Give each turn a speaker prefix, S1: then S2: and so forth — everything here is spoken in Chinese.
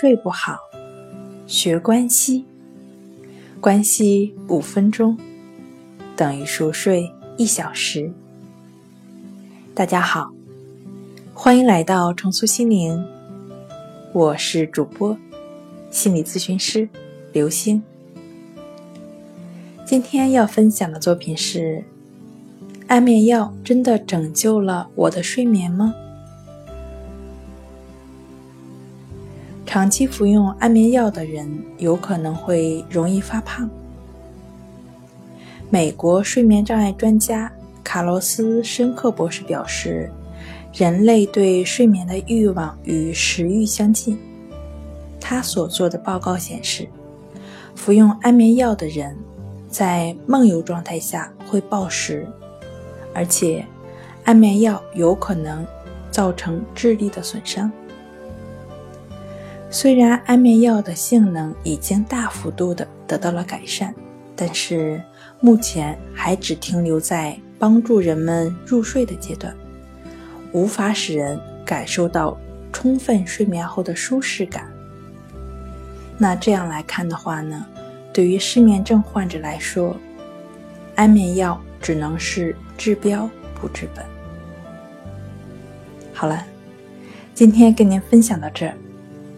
S1: 睡不好，学关西，关西五分钟等于熟睡一小时。大家好，欢迎来到重塑心灵，我是主播心理咨询师刘星。今天要分享的作品是：安眠药真的拯救了我的睡眠吗？长期服用安眠药的人有可能会容易发胖。美国睡眠障碍专家卡洛斯·申克博士表示，人类对睡眠的欲望与食欲相近。他所做的报告显示，服用安眠药的人在梦游状态下会暴食，而且安眠药有可能造成智力的损伤。虽然安眠药的性能已经大幅度的得到了改善，但是目前还只停留在帮助人们入睡的阶段，无法使人感受到充分睡眠后的舒适感。那这样来看的话呢，对于失眠症患者来说，安眠药只能是治标不治本。好了，今天跟您分享到这儿。